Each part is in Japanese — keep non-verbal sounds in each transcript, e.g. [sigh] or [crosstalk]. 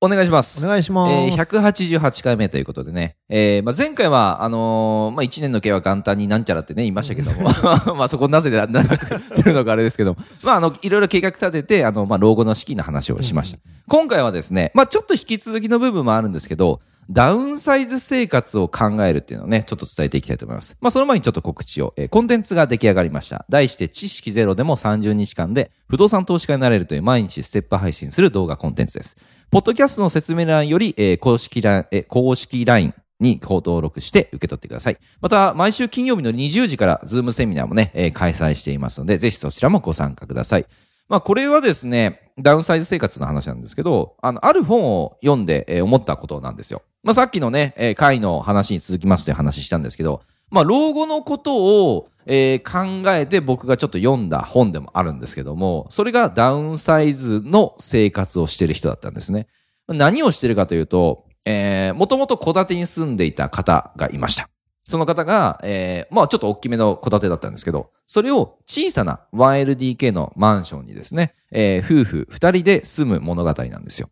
お願いします。お願いします。えー、188回目ということでね。えー、まあ、前回は、あのーまあ、1年の計は元旦になんちゃらってね、言いましたけども。[laughs] まあ、そこなぜ長くするのかあれですけども。まあ、あの、いろいろ計画立てて、あの、まあ、老後の資金の話をしました。今回はですね、まあ、ちょっと引き続きの部分もあるんですけど、ダウンサイズ生活を考えるっていうのをね、ちょっと伝えていきたいと思います。まあ、その前にちょっと告知を。えーコンテンツが出来上がりました。題して、知識ゼロでも30日間で不動産投資家になれるという毎日ステップ配信する動画コンテンツです。ポッドキャストの説明欄より、えー公式ライン、えー公式 LINE に登録して受け取ってください。また、毎週金曜日の20時からズームセミナーもね、えー開催していますので、ぜひそちらもご参加ください。まあ、これはですね、ダウンサイズ生活の話なんですけど、あの、ある本を読んで、えー思ったことなんですよ。まあ、さっきのね、えー回の話に続きますという話したんですけど、まあ、老後のことを、えー考えて僕がちょっと読んだ本でもあるんですけども、それがダウンサイズの生活をしてる人だったんですね。何をしてるかというと、えー、もともと戸建てに住んでいた方がいました。その方が、えー、まあちょっと大きめの戸建てだったんですけど、それを小さな 1LDK のマンションにですね、えー、夫婦二人で住む物語なんですよ。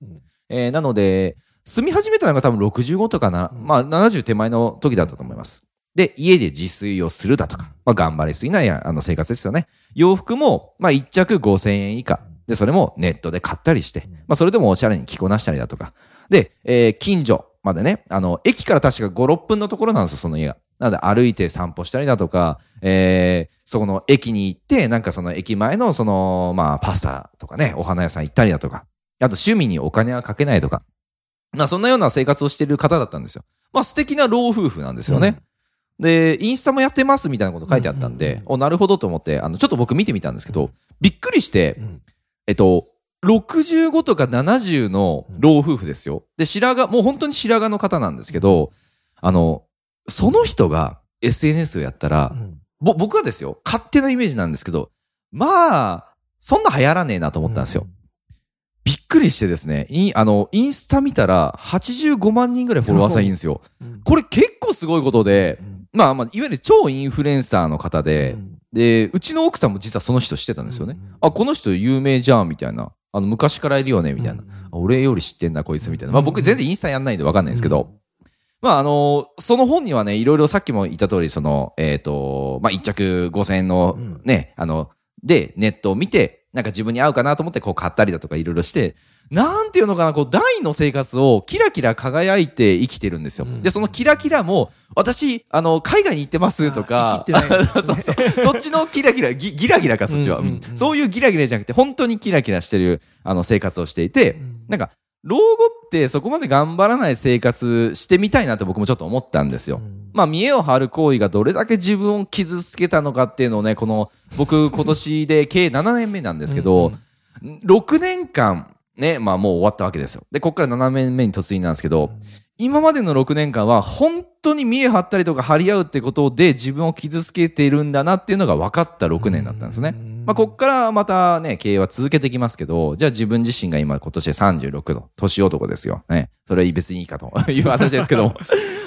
えー、なので、住み始めたのが多分65とかな、まあ70手前の時だったと思います。で、家で自炊をするだとか、まあ頑張りすぎないあの生活ですよね。洋服も、まあ一着5000円以下。で、それもネットで買ったりして、まあそれでもおしゃれに着こなしたりだとか。で、えー近所までね、あの、駅から確か5、6分のところなんですよ、その家が。なので歩いて散歩したりだとか、えー、そこの駅に行って、なんかその駅前のその、まあパスタとかね、お花屋さん行ったりだとか、あと趣味にお金はかけないとか。まあそんなような生活をしている方だったんですよ。まあ素敵な老夫婦なんですよね。で、インスタもやってますみたいなこと書いてあったんで、お、なるほどと思って、あの、ちょっと僕見てみたんですけど、びっくりして、うん。えっと、65とか70の老夫婦ですよ。で、白髪、もう本当に白髪の方なんですけど、あの、その人が SNS をやったら、ぼ、僕はですよ、勝手なイメージなんですけど、まあ、そんな流行らねえなと思ったんですよ。びっくりしてですね、インあの、インスタ見たら85万人ぐらいフォロワーさんいるんですよ。これ結構すごいことで、まあまあ、いわゆる超インフルエンサーの方で、で、うちの奥さんも実はその人知ってたんですよね。あ、この人有名じゃん、みたいな。あの、昔からいるよね、みたいな。あ俺より知ってんだ、こいつ、みたいな。まあ僕全然インスタやんないんでわかんないんですけど、まああのその本にはね、いろいろさっきも言った通り、その、えっ、と、まあ一着5000円のうんね、あの、で、ネットを見て、なんか自分に合うかなと思ってこう買ったりだとかいろいろして、なんていうのかな、こう、大の生活をキラキラ輝いて生きてるんですよ。うん。で、そのキラキラも、私、あの、海外に行ってますとか、[laughs] そうそう。そっちのキラキラ、ギギラギラか、そっちは、うんうんうん。うん。そういうギラギラじゃなくて、本当にキラキラしてる、あの、生活をしていて、なんか、老後ってそこまで頑張らない生活してみたいなと僕もちょっと思ったんですよ。まあ、見栄を張る行為がどれだけ自分を傷つけたのかっていうのをね、この、僕今年で計7年目なんですけど、6年間、ね、まあもう終わったわけですよ。で、ここから7年目に突入なんですけど、今までの6年間は本当に見栄張ったりとか張り合うってことで自分を傷つけているんだなっていうのが分かった6年だったんですね。まあ、こっからまたね、経営は続けていきますけど、じゃあ自分自身が今今年で36の年男ですよ。ね。それは別にいいかと [laughs] いう話ですけども。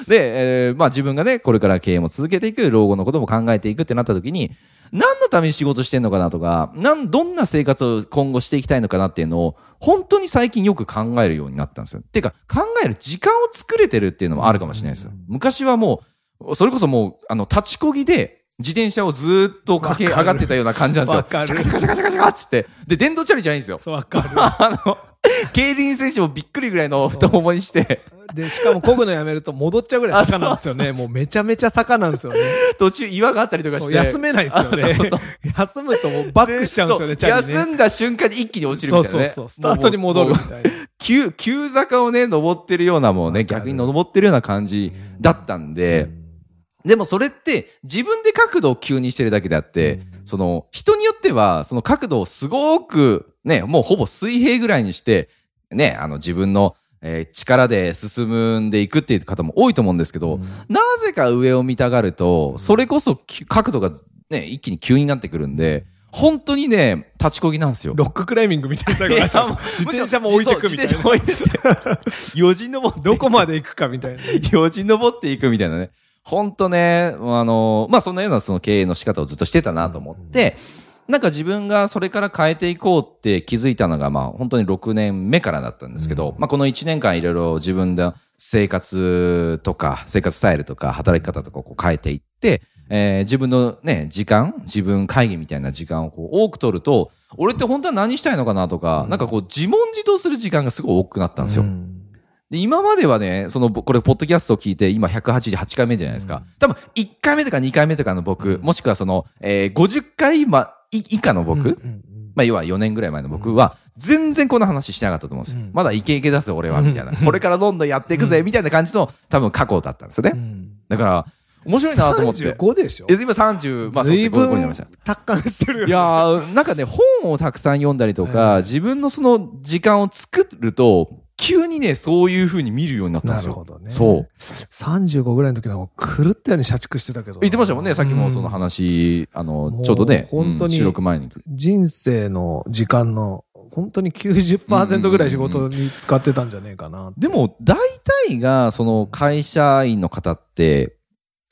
で、えーまあ自分がね、これから経営も続けていく、老後のことも考えていくってなった時に、何のために仕事してんのかなとか、なん、どんな生活を今後していきたいのかなっていうのを、本当に最近よく考えるようになったんですよ。ていうか、考える時間を作れてるっていうのもあるかもしれないですよ。昔はもう、それこそもう、あの、立ちこぎで、自転車をずーっと駆け上がってたような感じなんですよ。[laughs] わかるシャカシャカシャカシャカシャカっつって。で、電動チャリじゃないんですよ。そう、わかあの、競輪選手もびっくりぐらいの太ももにして、る。で、しかも漕ぐのやめると戻っちゃうぐらい坂なんですよね。もうめちゃめちゃ坂なんですよね。途中岩があったりとかして。そう休めないですよね [laughs] そうそう。休むともうバックしちゃうんですよね、そうチャリね。休んだ瞬間に一気に落ちるそうみたいなね。そうそう。スタートに戻るみたいな。急、急坂をね、登ってるようなもうね、逆に登ってるような感じだったんで、でもそれって自分で角度を急にしてるだけであって、その人によってはその角度をすごくね、もうほぼ水平ぐらいにして、ね、あの自分のえー力で進んでいくっていう方も多いと思うんですけど、なぜか上を見たがると、それこそき角度がね、一気に急になってくるんで、本当にね、立ちこぎなんですよ。ロッククライミングみたいないやもう自転車も置いてくみたいな。自転車も置いてて。よじ登って。どこまで行くかみたいな。よじ登っていくみたいなね。ほんとね、あの、まあ、そんなようなその経営の仕方をずっとしてたなと思って、なんか自分がそれから変えていこうって気づいたのが、まあ、本当に6年目からだったんですけど、まあ、この1年間いろいろ自分で生活とか、生活スタイルとか、働き方とかをこう変えていって、えー自分のね、時間、自分会議みたいな時間をこう多く取ると、俺って本当は何したいのかなとか、なんかこう自問自答する時間がすごい多くなったんですよ。で、今まではね、その、ぼこれ、ポッドキャストを聞いて、今188回目じゃないですか。多分、1回目とか2回目とかの僕、もしくはその、えー50回ま、い以下の僕、まあ、要は4年ぐらい前の僕は、全然この話してなかったと思うんですよ。うんまだイケイケ出す俺は、みたいな。これからどんどんやっていくぜ、みたいな感じの、多分過去だったんですよね。だから、面白いなと思って。35でしょえ今30、まあ、随5になり分ました。達観してるよ。いやー、なんかね、本をたくさん読んだりとか、ええ自分のその時間を作ると、急にね、そういう風に見るようになったんですよ。なるほどねそう。35ぐらいの時なんか狂ったように社畜してたけど。言ってましたもんね、さっきもそのうん話、あのちょうどね、本当にうん収録前に。人生の時間の本当に90%ぐらい仕事に使ってたんじゃねえかな。でも、大体が、その会社員の方って、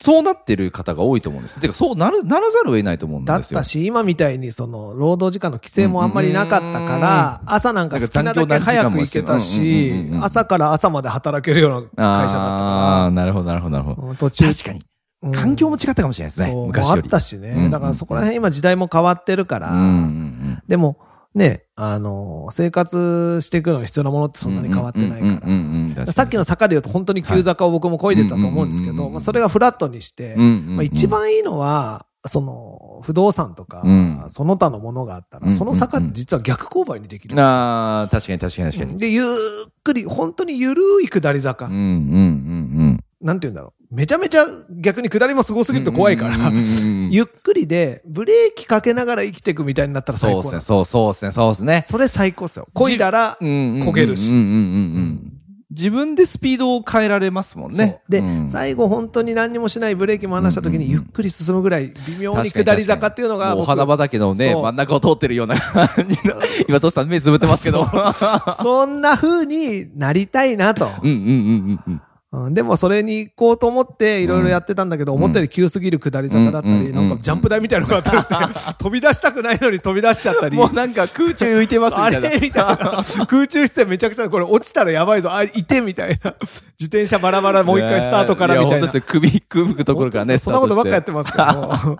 そうなってる方が多いと思うんです。てか、そうなる、ならざるを得ないと思うんですよ。だったし、今みたいにその、労働時間の規制もあんまりなかったから、朝なんか好きなだけ早く行けたうんしうんうんうん、朝から朝まで働けるような会社だああー、ったなるほど、なるほど、なるほど。から、途中、確かに。うん環境も違ったかもしれないですね。そう、昔より。もあったしうんね。だからそこら辺今時代も変わってるから、うんうんうんでも、ね、あの、生活していくのに必要なものってそんなに変わってないから。さっきの坂で言うと本当に急坂を僕も漕いでたと思うんですけど、まあそれがフラットにして、まあ一番いいのは、その、不動産とか、うんその他のものがあったら、その坂って実は逆勾配にできるんですよ。ああ、確かに確かに確かに。で、ゆっくり、本当にゆるい下り坂。うんうんうんなんて言うんだろう。めちゃめちゃ逆に下りもすごすうん。ぎると怖いから、ゆっくりで、ブレーキかけながら生きていくみたいになったら最そうですね。そうそうですね、そうですね。それ最高っすよ。漕いだら、焦焦げるし。自分でスピードを変えられますもんね。で、うん最後本当に何にもしないブレーキも離した時にゆっくり進むぐらい微妙に下り坂っていうのが僕もう花畑のね、真ん中を通ってるような感じの。今、トシさん目つぶってますけど。[laughs] そんな風になりたいなと。うんうんうんうんうん。うんでもそれに行こうと思っていろいろやってたんだけど、思ったより急すぎる下り坂だったり、うんなんかジャンプ台みたいなのがあったりして、[laughs] 飛び出したくないのに飛び出しちゃったり。もうなんか空中浮いてますみあたいな。れ？みたいな。空中姿勢めちゃくちゃ、これ落ちたらやばいぞ。あ、いてみたいな。自転車バラバラもう一回スタートからみたいな。や本当ですよ。首、首くところからね、そんなことばっかやってまますけど。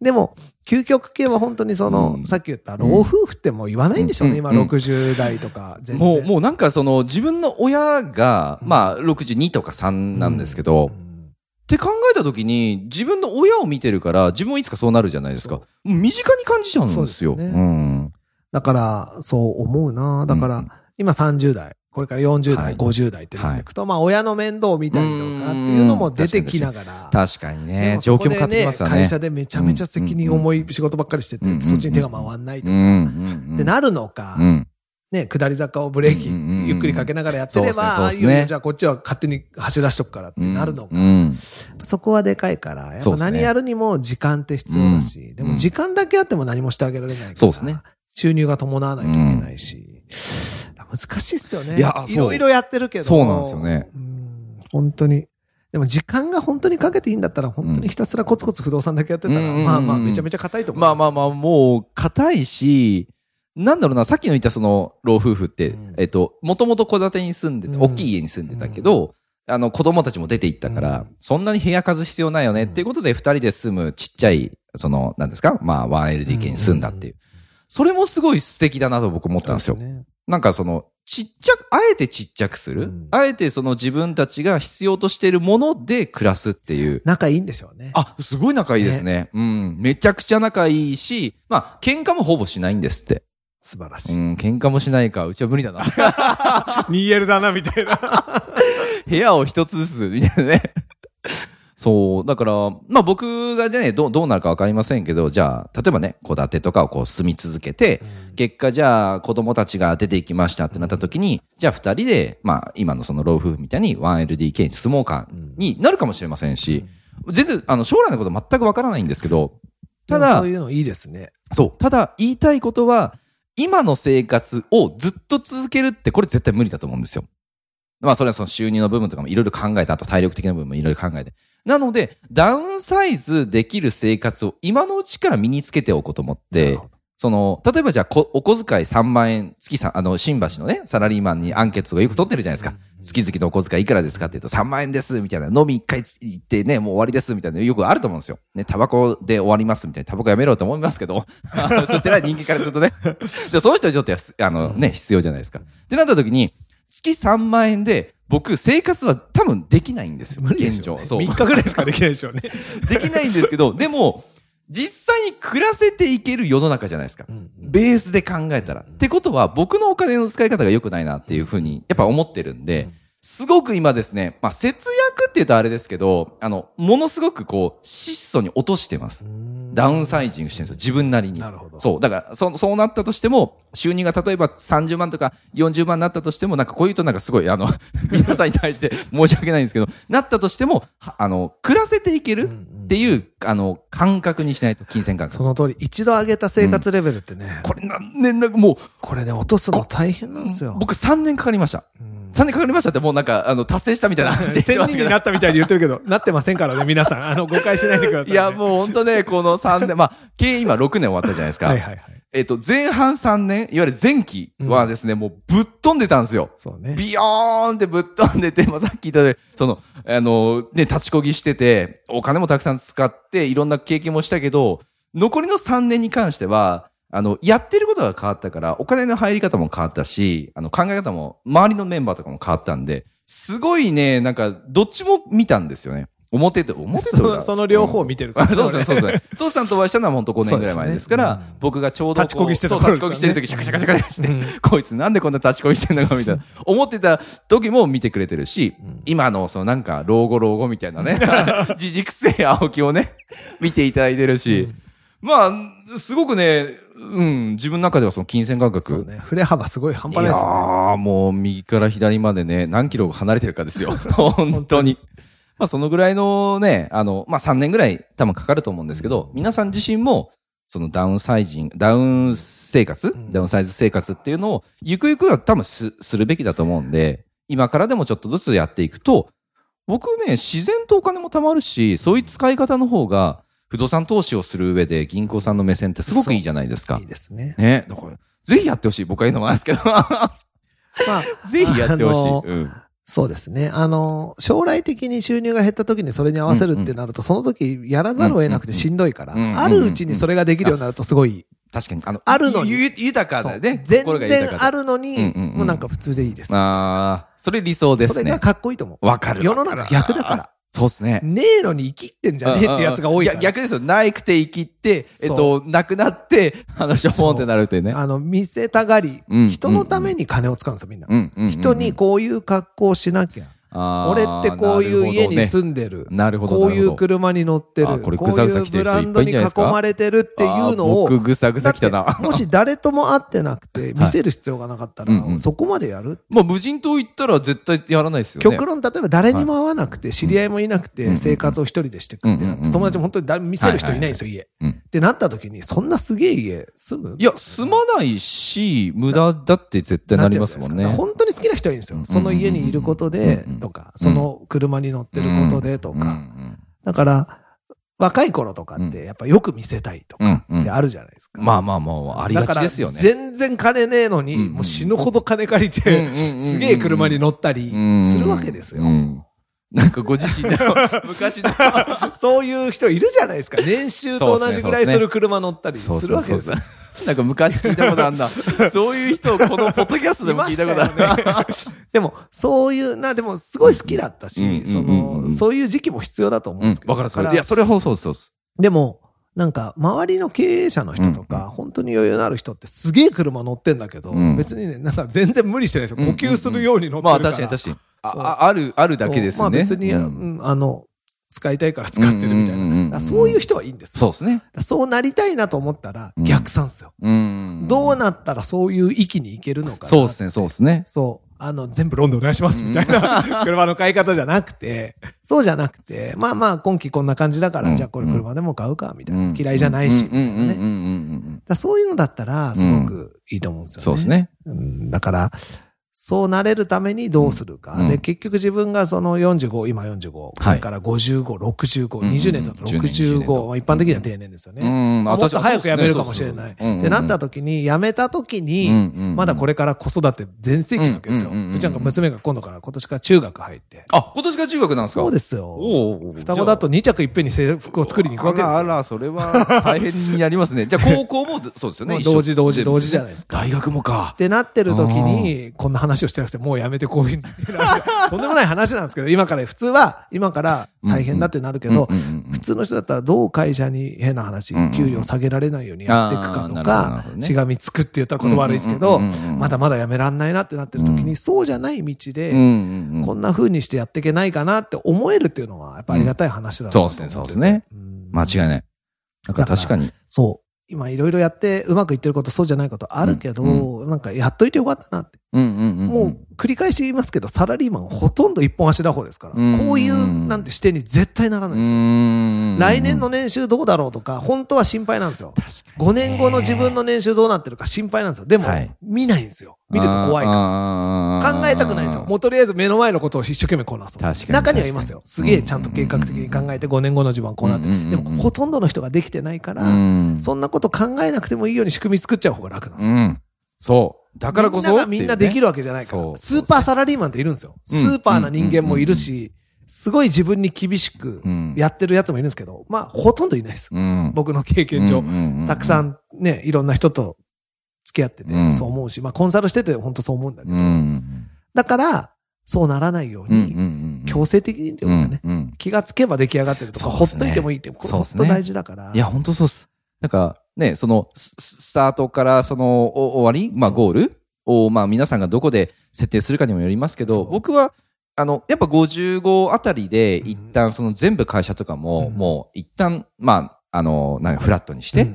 でも、究極系は本当にその、うんさっき言った老夫婦ってもう言わないんでしょうね、今うんうん60代とか全然。もう、もうなんかその自分の親が、まあ62とか3なんですけど、うんって考えた時に自分の親を見てるから自分もいつかそうなるじゃないですか。身近に感じちゃうんですよ。そうですよねん。だから、そう思うな。だから、うん今30代、これから40代、はい。50代ってなっていくと、まあ親の面倒を見たりとかっていうのも出てきながら。確かにでね。も状況変わってきますよね。会社でめちゃめちゃ責任重い仕事ばっかりしてて、うんそっちに手が回んないとか、うんうんうん。ってなるのか、うん。ね、下り坂をブレーキうんうんうんゆっくりかけながらやってれば、いよいよじゃあこっちは勝手に走らしとくからってなるのか。うん。そこはでかいから、やっぱ何やるにも時間って必要だし、うん。でも時間だけあっても何もしてあげられないから、そうですね。収入が伴わないといけないし、難しいっすよね。いやいろいろやってるけど。そうなんですよねうん。本当に。でも時間が本当にかけていいんだったら、本当にひたすらコツコツ不動産だけやってたら、うんまあまあめちゃめちゃ硬いと思います。まあまあまあ、もう、硬いし、なんだろうな、さっきの言ったその、老夫婦って、うんえっと、もともと戸建てに住んでて、うん大きい家に住んでたけど、あの、子供たちも出て行ったから、うんそんなに部屋数必要ないよねっていうことで、二人で住むちっちゃい、その、なんですか？まあ、1LDK に住んだっていう。それもすごい素敵だなと僕思ったんですよ。そうねなんかその、ちっちゃく、あえてちっちゃくする、うんあえてその自分たちが必要としているもので暮らすっていう。仲いいんでしょうね。あ、すごい仲いいですね。うん。めちゃくちゃ仲いいし、まあ、喧嘩もほぼしないんですって。素晴らしい。うん、喧嘩もしないか。うちは無理だな。[laughs] 2L だな、みたいな。[laughs] 部屋を一つずつ、みたいなね。そう。だから、まあ僕がね、どう、どうなるかわかりませんけど、じゃあ、例えばね、戸建てとかをこう住み続けて、結果じゃあ子供たちが出ていきましたってなった時に、じゃあ二人で、まあ今のその老夫婦みたいに 1LDK に住もうかになるかもしれませんし、全然、あの、将来のこと全くわからないんですけど、ただそう、いうのいいですね。そう。ただ、言いたいことは、今の生活をずっと続けるって、これ絶対無理だと思うんですよ。まあ、それはその収入の部分とかもいろいろ考えた、あと体力的な部分もいろいろ考えて。なので、ダウンサイズできる生活を今のうちから身につけておこうと思ってその、例えばじゃあこ、お小遣い3万円、月さ、あの、新橋のね、サラリーマンにアンケートとかよく取ってるじゃないですか。月々のお小遣いいくらですかって言うと3万円です、みたいな。飲み1回行ってね、もう終わりです、みたいな。よくあると思うんですよ。ね、タバコで終わります、みたいな。タバコやめろと思いますけど。[laughs] そうってない人間からするとね。で、その人はちょっとあのね、必要じゃないですか。ってなった時に、月3万円で、僕、生活は多分できないんですよ。無理で現状。しょうね。そう。3日ぐらいしかできないでしょうね。[laughs] できないんですけど、でも、実際に暮らせていける世の中じゃないですか。ベースで考えたら。ってことは、僕のお金の使い方が良くないなっていうふうに、やっぱ思ってるんで、すごく今ですね、まあ、節約って言うとあれですけど、あの、ものすごくこう、質素に落としてます。ダウンサイジングしてるんですよ。自分なりに。なるほどそう。だから、そそうなったとしても、収入が例えば30万とか40万になったとしても、なんかこういうとなんかすごい、あの、[laughs] 皆さんに対して申し訳ないんですけど、なったとしても、はあの、暮らせていけるっていう、あの、感覚にしないと、金銭感覚。その通り、一度上げた生活レベルってね、これ何年だ、もう、これね、落とすの大変なんですよ。僕3年かかりました。3年かかりましたってもうなんか、あの、達成したみたいな [laughs] 話して1000人になったみたいに言ってるけど、なってませんからね、皆さん。あの、誤解しないでください、ね。いや、もう本当ね、この3年、まあ、経営今6年終わったじゃないですか。はいはいはい。えっと、前半3年、いわゆる前期はですね、もうぶっ飛んでたんですよ。そうね。ビヨーンってぶっ飛んでて、まあ、さっき言ったようにその、あの、ね、立ちこぎしてて、お金もたくさん使って、いろんな経験もしたけど、残りの3年に関しては、あの、やってることが変わったから、お金の入り方も変わったし、あの、考え方も、周りのメンバーとかも変わったんで、すごいね、なんか、どっちも見たんですよね。表と、表とそのその両方を見てる。からあそうですね、そうですね。父さんとお会いしたのは本当5年ぐらい前ですから、そうですね僕がちょうど立ちこぎしてたそう頃立ちこぎしてる時、シャカシャカシャカシャカして、うん。こいつなんでこんな立ちこぎしてんの？かみたいな、思ってた時も見てくれてるし、今のそのなんか老後老後みたいなね、自軸性青木をね、見ていただいてるし、まあ、すごくね、うん、自分の中ではその金銭感覚、そうね。振れ幅すごい半端ないですよね。ー、もう右から左までね、何キロ離れてるかですよ。[laughs] 本当に。まあそのぐらいのね、あの、まあ3年ぐらい多分かかると思うんですけど、皆さん自身も、そのダウンサイジング、ダウン生活、んダウンサイズ生活っていうのを、ゆくゆくは多分すするべきだと思うんで、今からでもちょっとずつやっていくと、僕ね、自然とお金も貯まるし、そういう使い方の方が、不動産投資をする上で銀行さんの目線ってすごくいいじゃないですかいい。ですね。ね。だから、ぜひやってほしい。僕は言うのもなんですけど。[laughs] まあ、ぜひやってほしい。うん。そうですね。あの、将来的に収入が減った時にそれに合わせるってなると、その時やらざるを得なくてしんどいから、うんうんうんあるうちにそれができるようになるとすごい、確かに。あの、あるのに豊かだよね。全然あるのに、うんうんうんもうなんか普通でいいです。ああ、それ理想ですねそれが。かっこいいと思う。わかる。世の中逆だから。そうですね。ねえのに生きってんじゃねえってやつが多いから。逆逆ですよ。ないくて生きって、えっそと、なくなって、あの、しょぼんってなるってね。あの、見せたがり、うん人のために金を使うんですよ、みんな。うん人にこういう格好をしなきゃ。俺ってこういう家に住んでる。なるほどねこういう車に乗ってる。あこれぐさぐさいう来てる人いっブランドに囲ぱいいんじゃないですかまれてるっていうのを。僕ぐさぐさ来たな。もし誰とも会ってなくて見せる必要がなかったら、うんうん。そこまでやる？まあ、無人島行ったら絶対やらないですよね。極論、例えば誰にも会わなくて、知り合いもいなくうんて、生活を一人でしてくってなって、うんうんうん友達も本当に誰見せる人いないんですよ、家。うん。ってなった時に、そんなすげえ家住む？いや、住まないし、無駄だって絶対なりますもんね。なっちゃうじゃないですか？本当に好きな人はいいんですよ。うんその家にいることでうんうん、とか、その車に乗ってることでとうんか。だから、若い頃とかって、やっぱよく見せたいとか、あるじゃないですか。まあまあまあ、ありがちですよね。だから全然金ねえのに、もう死ぬほど金借りて、うんすげえ車に乗ったりするわけですよう。んなんかご自身の [laughs] 昔の。そういう人いるじゃないですか。年収と同じぐらいする車乗ったりするわけですよ。なんか昔聞いたことあんだ。[laughs] そういう人をこのポッドキャストでも聞いたことあるね [laughs] でも、そういう、な、でも、すごい好きだったし、うんそうんうんうんの、そういう時期も必要だと思うんうんですけど。わかる、それ。いや、それはそうです。でも、なんか、周りの経営者の人とか、本当に余裕のある人ってすげえ車乗ってんだけど、うん別にね、なんか全然無理してないですよ。呼吸するように乗ってるまあ。確かに確かに。ああある、あるだけですよね。まあ別に、あの、使いたいから使ってるみたいな。そういう人はいいんですよ。そうですね。そうなりたいなと思ったらうん逆算ですよ。うん。どうなったらそういう域に行けるのかな。そうですね、そうですね。そう。あの、全部ローンでお願いしますみたいな [laughs] 車の買い方じゃなくて、そうじゃなくて、まあまあ今期こんな感じだから、うんじゃあこれ車でも買うかみたいな。うん嫌いじゃないし、みたうんいなね。そういうのだったら、すごくいいと思うんですよね。そうですね。うん。だから、そうなれるためにどうするか。うんで、結局自分がその45、今45、これから55、65、うんうん20年だと10年20年65、とまあ一般的には定年ですよね。うんもっと早く辞めるかもしれない。ってなったと時に、辞めた時に、まだこれ。れから子育て全盛期なわけですよ。うちなんか娘が今度から今年から中学入って。あ、今年が中学なんですか？そうですよ。双子だと2着いっぺんに制服を作りに行くわけですよ。あらあら、それは大変になりますね。じゃあ高校もそうですよね。[laughs] 同時同時同時じゃないですか大学もかっ。てなってる時に、こんな話をしてなくて、もうやめてこういう。[laughs] とんでもない話なんですけど、今から、普通は、今から大変だってなるけど、うんうんうん普通の人だったらどう会社に変な話うんうん、給料下げられないようにやっていくかとかしがみつくって言ったら言葉悪いですけどうんうんうんうん、まだまだやめらんないなってなってる時うんに、そうじゃない道で、うんうんうんこんな風にしてやっていけないかなって思えるっていうのは、やっぱありがたい話だなと思っててそうですねそうですね。うん間違いない。なんか確かに。そう。今いろいろやってうまくいってること、そうじゃないことあるけど、うなんかやっといてよかったなって。うんうんうんうん。もう繰り返し言いますけど、サラリーマンほとんど一本足打法ですから、うんこういうなんて視点に絶対ならないんですよ。ん来年の年収どうだろうとか、本当は心配なんですよ。5年後の自分の年収どうなってるか心配なんですよ。でも、はい見ないんですよ。見ると怖いから。か考えたくないんですよ。もうとりあえず目の前のことを一生懸命こなそう。確かに中にはいますよ。すげえちゃんと計画的に考えて5年後の自分はこうなってでも、ほとんどの人ができてないから、うん。そんなこと考えなくてもいいように仕組み作っちゃう方が楽なんですよ。うん。そう。だからこそ。みんながみんなできるわけじゃないから。スーパーサラリーマンっているんですよ。スうんーパーな人間もいるし、すごい自分に厳しくうんやってるやつもいるんですけど、まあ、ほとんどいないです。うん。僕の経験上。たくさん。んね、いろんな人と付き合っててう、んそう思うし、まあ、コンサルしてて本当そう思うんだけどう。ん。だから、そうならないように、ん。強制的にっていうかね、うん。気がつけば出来上がってるとか、ほっといてもいいって、これほんと大事だから。いや、本当そうっす。なんか、ね、その、ススタートから、その、お終わりまあ、そう。ゴールを、まあ、皆さんがどこで設定するかにもよりますけど、そう。僕は、あの、やっぱ55あたりで、一旦、その全部会社とかも、うん。もう、一旦、まあ、あの、なんかフラットにして、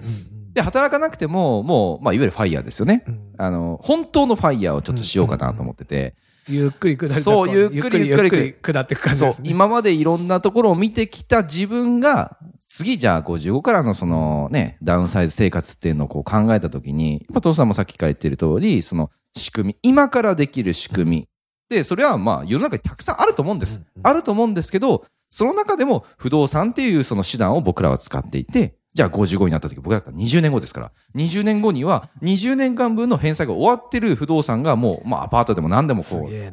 で、働かなくても、もう、まあ、いわゆるファイヤーですよね。うん。あの、本当のファイヤーをちょっとしようかなと思ってて、ゆっくり下りてそうゆっくりゆっくり下っていく感じそうです、ね。今までいろんなところを見てきた自分が、次じゃあ55からのそのね、ダウンサイズ生活っていうのをこう考えたときに、やっぱ父さんもさっきから言ってる通り、その仕組み、今からできる仕組み。で、それはまあ世の中にたくさんあると思うんです。うんうんあると思うんですけど、その中でも不動産っていうその手段を僕らは使っていて、じゃあ55になった時、僕だったら20年後ですから、20年後には20年間分の返済が終わってる不動産がもう、まあアパートでも何でもこう、ね、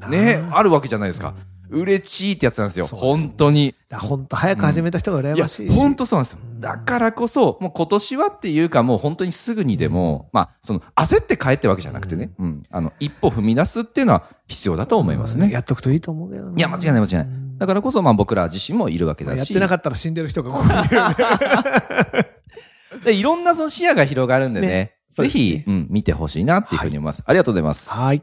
あるわけじゃないですか。嬉しいってやつなんですよ。すね本当に。本当早く始めた人が羨ましいし。、本当そうなんですよう。んだからこそ、もう今年はっていうか、もう本当にすぐにでも、まあ、その、焦って帰ってわけじゃなくてね、うん、あの、一歩踏み出すっていうのは必要だと思いますね。やっとくといいと思うけどねいや、間違いない間違いない。だからこそ、まあ僕ら自身もいるわけだし。まあやってなかったら死んでる人がここにいるん [laughs] で。でいろんなその視野が広がるんでね、ねぜひ、うん、見てほしいなっていうふうに思います。ありがとうございます。はい。